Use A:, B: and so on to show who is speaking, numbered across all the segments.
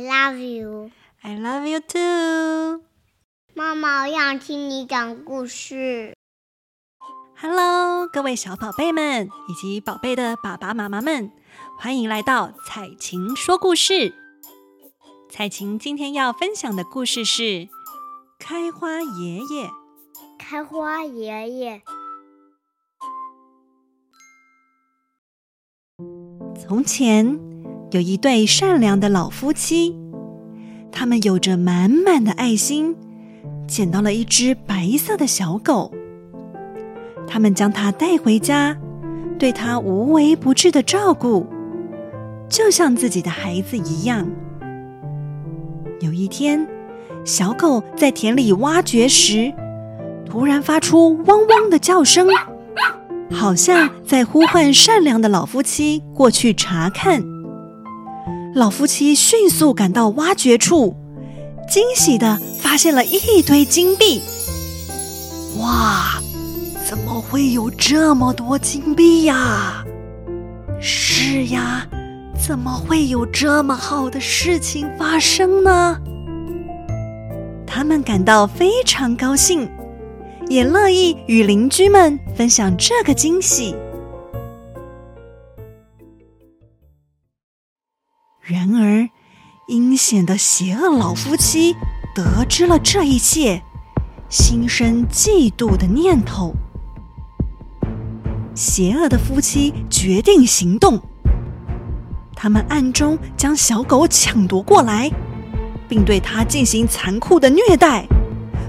A: I love you.
B: I love you too.
A: 妈妈，我想听你讲故事。
B: Hello，各位小宝贝们以及宝贝的爸爸妈妈们，欢迎来到彩琴说故事。彩琴今天要分享的故事是《开花爷爷》。
A: 开花爷爷。
B: 从前有一对善良的老夫妻，他们有着满满的爱心，捡到了一只白色的小狗。他们将它带回家，对它无微不至的照顾，就像自己的孩子一样。有一天，小狗在田里挖掘时，突然发出汪汪的叫声。好像在呼唤善良的老夫妻过去查看。老夫妻迅速赶到挖掘处，惊喜地发现了一堆金币。
C: 哇，怎么会有这么多金币呀？是呀，怎么会有这么好的事情发生呢？
B: 他们感到非常高兴。也乐意与邻居们分享这个惊喜。阴险的邪恶老夫妻得知了这一切，心生嫉妒的念头。邪恶的夫妻决定行动，他们暗中将小狗抢夺过来，并对它进行残酷的虐待。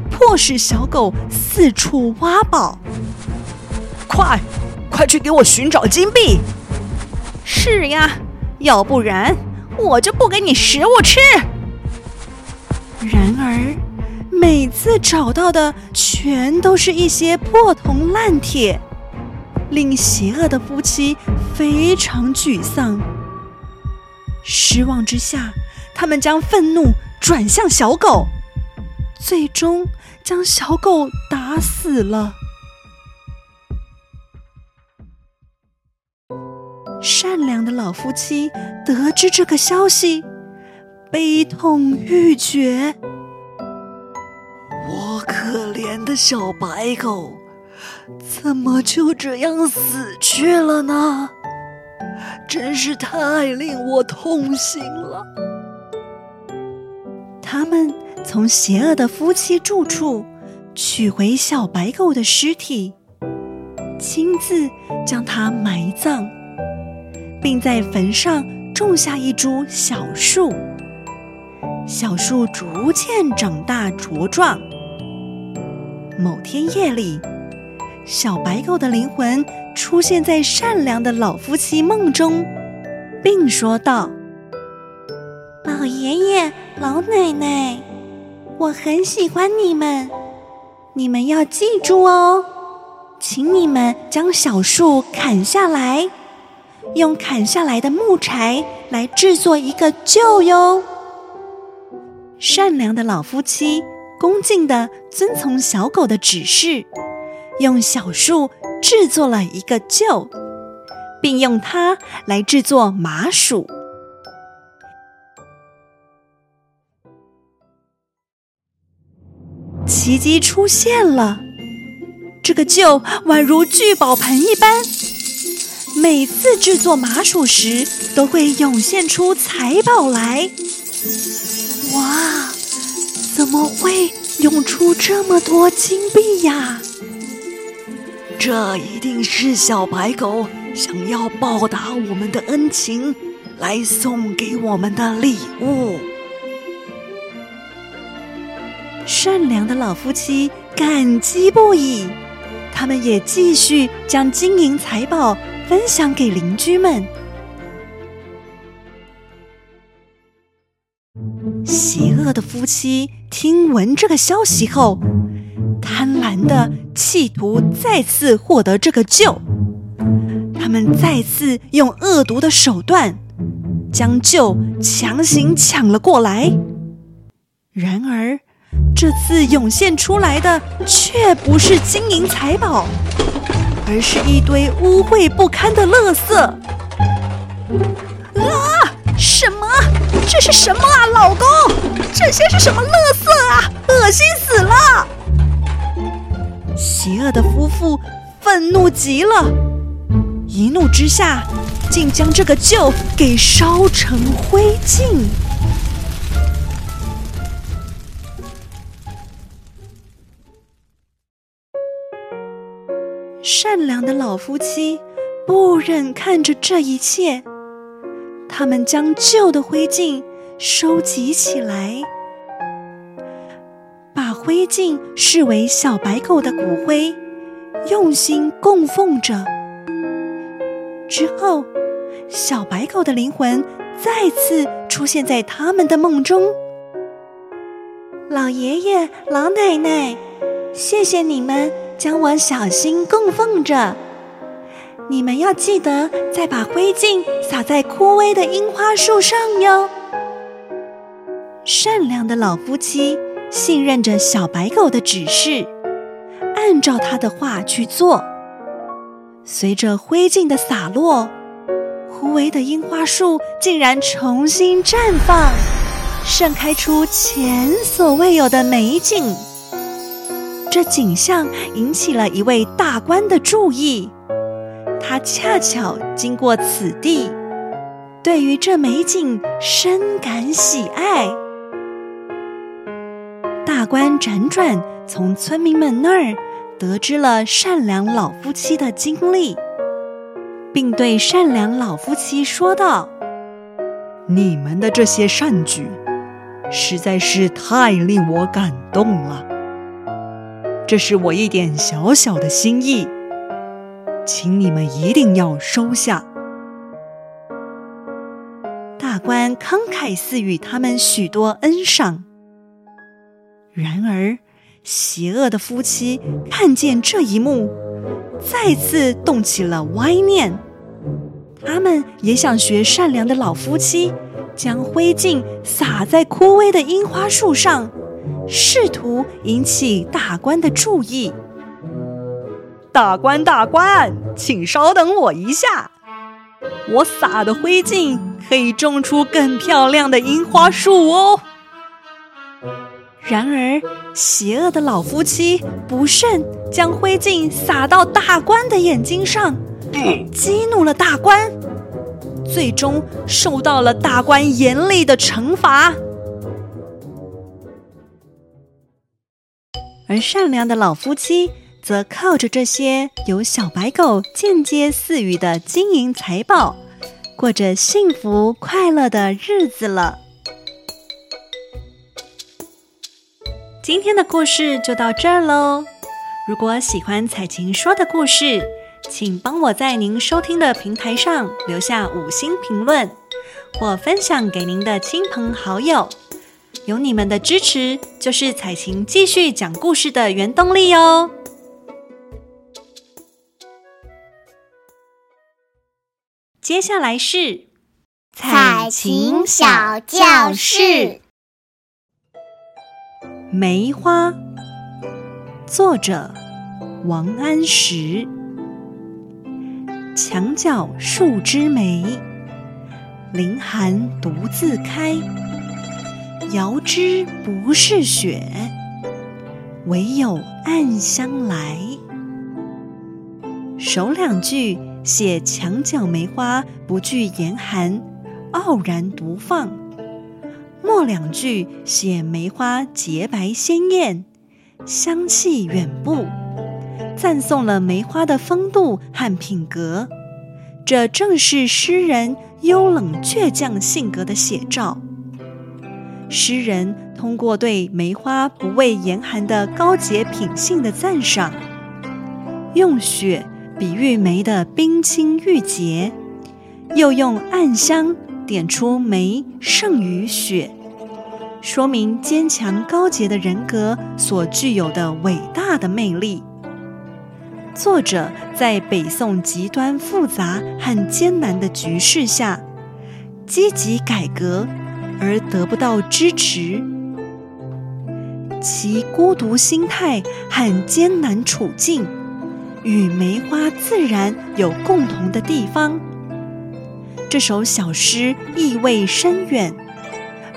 B: 迫使小狗四处挖宝，
C: 快，快去给我寻找金币！
B: 是呀，要不然我就不给你食物吃。然而，每次找到的全都是一些破铜烂铁，令邪恶的夫妻非常沮丧。失望之下，他们将愤怒转向小狗，最终。将小狗打死了。善良的老夫妻得知这个消息，悲痛欲绝。
C: 我可怜的小白狗，怎么就这样死去了呢？真是太令我痛心了。
B: 他们。从邪恶的夫妻住处取回小白狗的尸体，亲自将它埋葬，并在坟上种下一株小树。小树逐渐长大茁壮。某天夜里，小白狗的灵魂出现在善良的老夫妻梦中，并说道：“
D: 老爷爷，老奶奶。”我很喜欢你们，你们要记住哦，请你们将小树砍下来，用砍下来的木柴来制作一个臼哟。
B: 善良的老夫妻恭敬地遵从小狗的指示，用小树制作了一个臼，并用它来制作麻薯。奇迹出现了，这个臼宛如聚宝盆一般，每次制作麻薯时都会涌现出财宝来。
C: 哇，怎么会涌出这么多金币呀？这一定是小白狗想要报答我们的恩情，来送给我们的礼物。
B: 善良的老夫妻感激不已，他们也继续将金银财宝分享给邻居们。邪恶的夫妻听闻这个消息后，贪婪的企图再次获得这个救。他们再次用恶毒的手段将臼强行抢了过来。然而，这次涌现出来的却不是金银财宝，而是一堆污秽不堪的垃圾。啊！什么？这是什么啊，老公？这些是什么垃圾啊？恶心死了！邪恶的夫妇愤怒极了，一怒之下，竟将这个臼给烧成灰烬。善良的老夫妻不忍看着这一切，他们将旧的灰烬收集起来，把灰烬视为小白狗的骨灰，用心供奉着。之后，小白狗的灵魂再次出现在他们的梦中。
D: 老爷爷、老奶奶，谢谢你们。将我小心供奉着，你们要记得再把灰烬撒在枯萎的樱花树上哟。
B: 善良的老夫妻信任着小白狗的指示，按照他的话去做。随着灰烬的洒落，枯萎的樱花树竟然重新绽放，盛开出前所未有的美景。这景象引起了一位大官的注意，他恰巧经过此地，对于这美景深感喜爱。大官辗转从村民们那儿得知了善良老夫妻的经历，并对善良老夫妻说道：“
C: 你们的这些善举，实在是太令我感动了。”这是我一点小小的心意，请你们一定要收下。
B: 大官慷慨赐予他们许多恩赏。然而，邪恶的夫妻看见这一幕，再次动起了歪念。他们也想学善良的老夫妻，将灰烬撒在枯萎的樱花树上。试图引起大官的注意。
C: 大官，大官，请稍等我一下，我撒的灰烬可以种出更漂亮的樱花树哦。
B: 然而，邪恶的老夫妻不慎将灰烬撒到大官的眼睛上，激怒了大官，最终受到了大官严厉的惩罚。而善良的老夫妻则靠着这些由小白狗间接赐予的金银财宝，过着幸福快乐的日子了。今天的故事就到这儿喽。如果喜欢采琴说的故事，请帮我在您收听的平台上留下五星评论，或分享给您的亲朋好友。有你们的支持，就是采晴继续讲故事的原动力哦。接下来是
A: 采晴小教室，《
B: 梅花》，作者王安石。墙角数枝梅，凌寒独自开。遥知不是雪，唯有暗香来。首两句写墙角梅花不惧严寒，傲然独放；末两句写梅花洁白鲜艳，香气远布，赞颂了梅花的风度和品格。这正是诗人幽冷倔强性格的写照。诗人通过对梅花不畏严寒的高洁品性的赞赏，用雪比喻梅的冰清玉洁，又用暗香点出梅胜于雪，说明坚强高洁的人格所具有的伟大的魅力。作者在北宋极端复杂和艰难的局势下，积极改革。而得不到支持，其孤独心态和艰难处境，与梅花自然有共同的地方。这首小诗意味深远，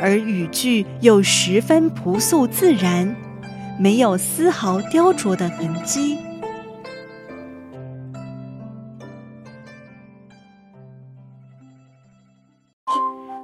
B: 而语句又十分朴素自然，没有丝毫雕琢的痕迹。